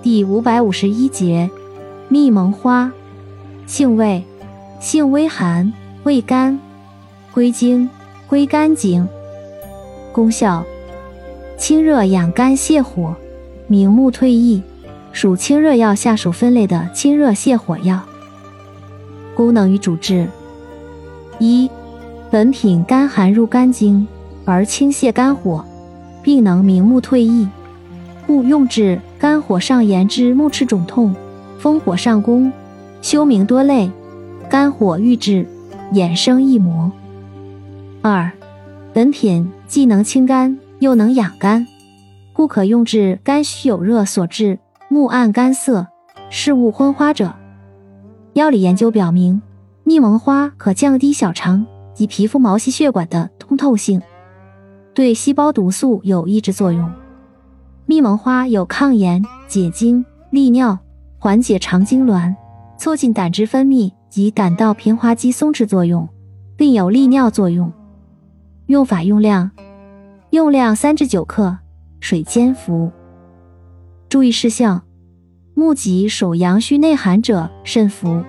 第五百五十一节，蜜蒙花，性味，性微寒，味甘，归经，归肝经。功效，清热养肝泻火，明目退翳，属清热药下属分类的清热泻火药。功能与主治：一、本品甘寒入肝经，而清泻肝火，并能明目退翳。故用治肝火上炎之目赤肿痛、风火上攻、休明多泪、肝火郁滞、眼生翳膜。二，本品既能清肝又能养肝，故可用治肝虚有热所致目暗干涩、视物昏花者。药理研究表明，蜜蒙花可降低小肠及皮肤毛细血管的通透性，对细胞毒素有抑制作用。蜜蒙花有抗炎、解经、利尿、缓解肠痉挛、促进胆汁分泌及胆道平滑肌松弛作用，并有利尿作用。用法用量：用量三至九克，水煎服。注意事项：目疾属阳虚内寒者慎服。